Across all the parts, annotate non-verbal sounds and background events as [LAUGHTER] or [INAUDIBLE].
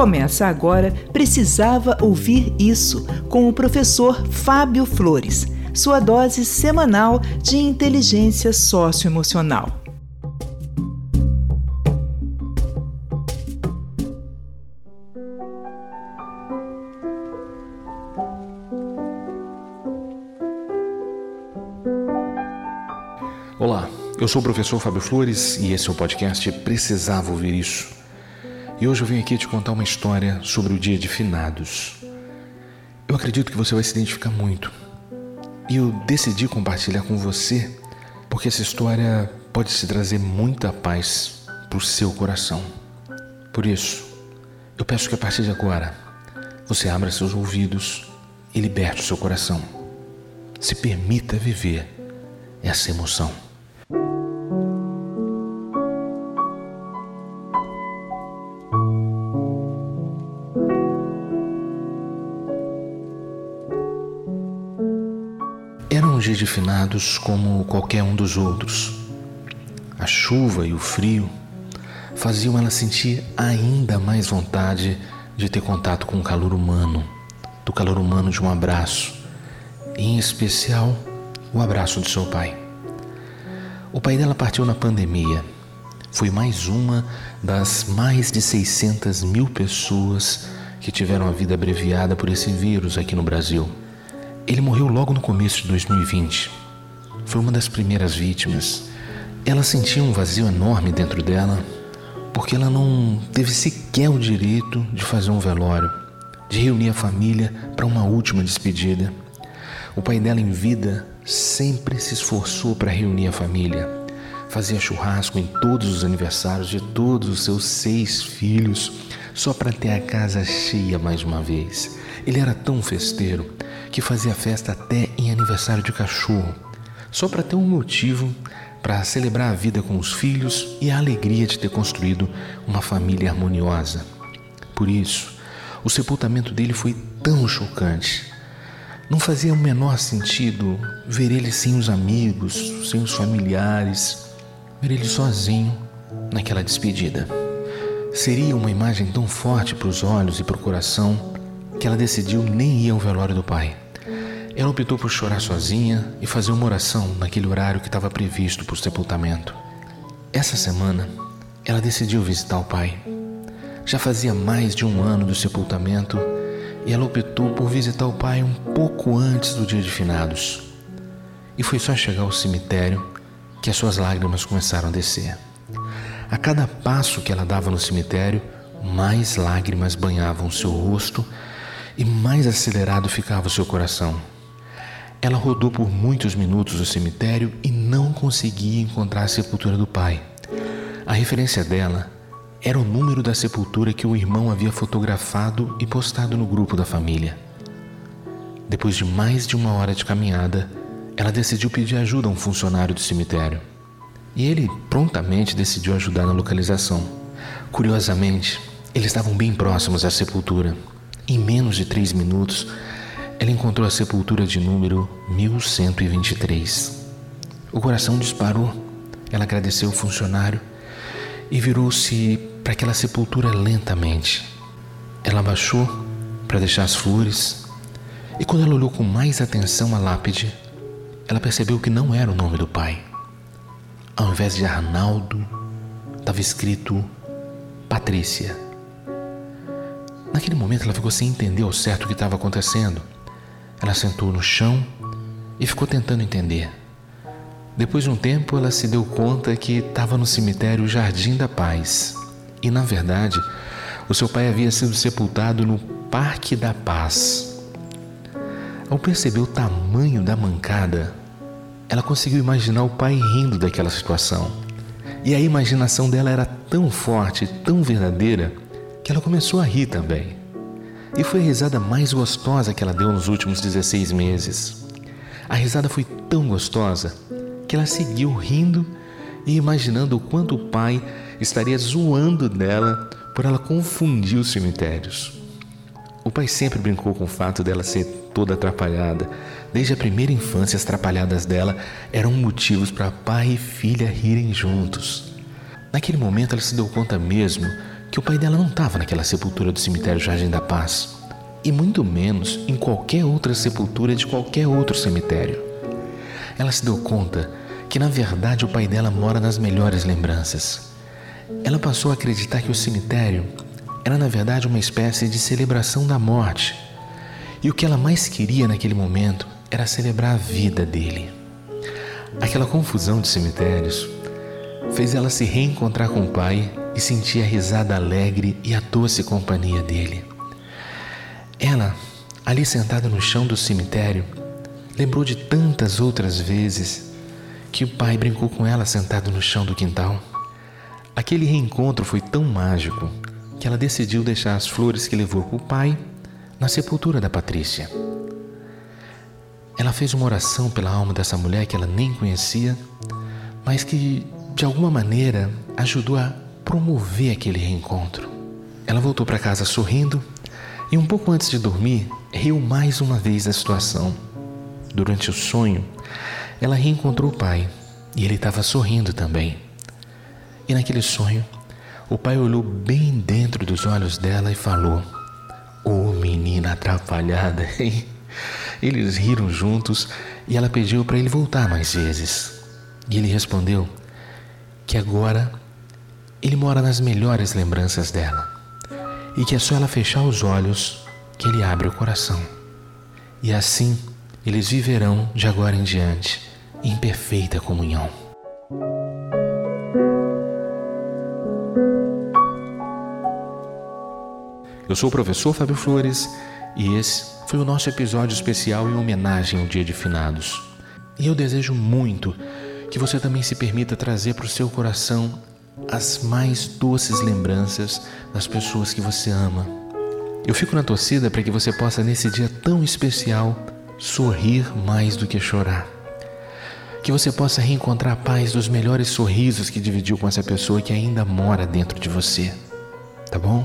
Começa agora Precisava Ouvir Isso, com o professor Fábio Flores, sua dose semanal de inteligência socioemocional. Olá, eu sou o professor Fábio Flores e esse é o podcast Precisava Ouvir Isso. E hoje eu venho aqui te contar uma história sobre o dia de finados. Eu acredito que você vai se identificar muito. E eu decidi compartilhar com você porque essa história pode te trazer muita paz para o seu coração. Por isso, eu peço que a partir de agora você abra seus ouvidos e liberte o seu coração. Se permita viver essa emoção. Um de finados como qualquer um dos outros. A chuva e o frio faziam ela sentir ainda mais vontade de ter contato com o calor humano, do calor humano de um abraço, em especial o abraço de seu pai. O pai dela partiu na pandemia. Foi mais uma das mais de 600 mil pessoas que tiveram a vida abreviada por esse vírus aqui no Brasil. Ele morreu logo no começo de 2020. Foi uma das primeiras vítimas. Ela sentia um vazio enorme dentro dela porque ela não teve sequer o direito de fazer um velório, de reunir a família para uma última despedida. O pai dela em vida sempre se esforçou para reunir a família. Fazia churrasco em todos os aniversários de todos os seus seis filhos, só para ter a casa cheia mais uma vez. Ele era tão festeiro que fazia festa até em aniversário de cachorro, só para ter um motivo para celebrar a vida com os filhos e a alegria de ter construído uma família harmoniosa. Por isso, o sepultamento dele foi tão chocante não fazia o menor sentido ver ele sem os amigos, sem os familiares, ver ele sozinho naquela despedida. Seria uma imagem tão forte para os olhos e para o coração que ela decidiu nem ir ao velório do pai. Ela optou por chorar sozinha e fazer uma oração naquele horário que estava previsto para o sepultamento. Essa semana, ela decidiu visitar o pai. Já fazia mais de um ano do sepultamento e ela optou por visitar o pai um pouco antes do dia de finados. E foi só chegar ao cemitério que as suas lágrimas começaram a descer. A cada passo que ela dava no cemitério, mais lágrimas banhavam seu rosto e mais acelerado ficava o seu coração. Ela rodou por muitos minutos o cemitério e não conseguia encontrar a sepultura do pai. A referência dela era o número da sepultura que o irmão havia fotografado e postado no grupo da família. Depois de mais de uma hora de caminhada, ela decidiu pedir ajuda a um funcionário do cemitério. E ele prontamente decidiu ajudar na localização. Curiosamente, eles estavam bem próximos à sepultura. Em menos de três minutos, ela encontrou a sepultura de número 1123. O coração disparou. Ela agradeceu o funcionário e virou-se para aquela sepultura lentamente. Ela abaixou para deixar as flores e quando ela olhou com mais atenção a lápide, ela percebeu que não era o nome do pai. Ao invés de Arnaldo, estava escrito Patrícia. Naquele momento ela ficou sem entender ao certo o que estava acontecendo. Ela sentou no chão e ficou tentando entender. Depois de um tempo, ela se deu conta que estava no cemitério Jardim da Paz e, na verdade, o seu pai havia sido sepultado no Parque da Paz. Ao perceber o tamanho da mancada, ela conseguiu imaginar o pai rindo daquela situação. E a imaginação dela era tão forte, tão verdadeira, que ela começou a rir também. E foi a risada mais gostosa que ela deu nos últimos 16 meses. A risada foi tão gostosa que ela seguiu rindo e imaginando o quanto o pai estaria zoando dela por ela confundir os cemitérios. O pai sempre brincou com o fato dela ser toda atrapalhada. Desde a primeira infância, as atrapalhadas dela eram motivos para pai e filha rirem juntos. Naquele momento ela se deu conta mesmo que o pai dela não estava naquela sepultura do cemitério Jardim da Paz, e muito menos em qualquer outra sepultura de qualquer outro cemitério. Ela se deu conta que na verdade o pai dela mora nas melhores lembranças. Ela passou a acreditar que o cemitério era na verdade uma espécie de celebração da morte. E o que ela mais queria naquele momento era celebrar a vida dele. Aquela confusão de cemitérios fez ela se reencontrar com o pai e sentir a risada alegre e a doce companhia dele. Ela, ali sentada no chão do cemitério, lembrou de tantas outras vezes que o pai brincou com ela sentado no chão do quintal. Aquele reencontro foi tão mágico que ela decidiu deixar as flores que levou para o pai na sepultura da Patrícia. Ela fez uma oração pela alma dessa mulher que ela nem conhecia, mas que de alguma maneira ajudou a promover aquele reencontro. Ela voltou para casa sorrindo e, um pouco antes de dormir, riu mais uma vez da situação. Durante o sonho, ela reencontrou o pai e ele estava sorrindo também. E naquele sonho, o pai olhou bem dentro dos olhos dela e falou: Ô oh, menina atrapalhada, [LAUGHS] hein? Eles riram juntos e ela pediu para ele voltar mais vezes. E ele respondeu que agora ele mora nas melhores lembranças dela e que é só ela fechar os olhos que ele abre o coração. E assim eles viverão de agora em diante em perfeita comunhão. Eu sou o professor Fábio Flores e esse foi o nosso episódio especial em homenagem ao Dia de Finados. E eu desejo muito que você também se permita trazer para o seu coração as mais doces lembranças das pessoas que você ama. Eu fico na torcida para que você possa, nesse dia tão especial, sorrir mais do que chorar. Que você possa reencontrar a paz dos melhores sorrisos que dividiu com essa pessoa que ainda mora dentro de você. Tá bom?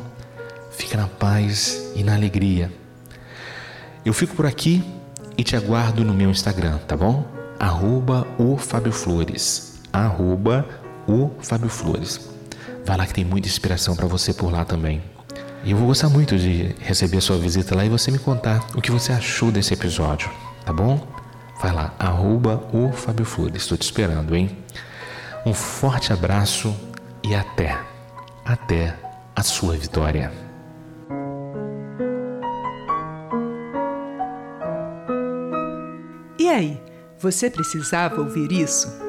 Fica na paz e na alegria. Eu fico por aqui e te aguardo no meu Instagram, tá bom? Arroba o Fábio Flores. Arroba o Fábio Flores. Vai lá que tem muita inspiração para você por lá também. E eu vou gostar muito de receber a sua visita lá e você me contar o que você achou desse episódio, tá bom? Vai lá, arroba o Fábio Flores. Estou te esperando, hein? Um forte abraço e até, até a sua vitória. E aí, você precisava ouvir isso?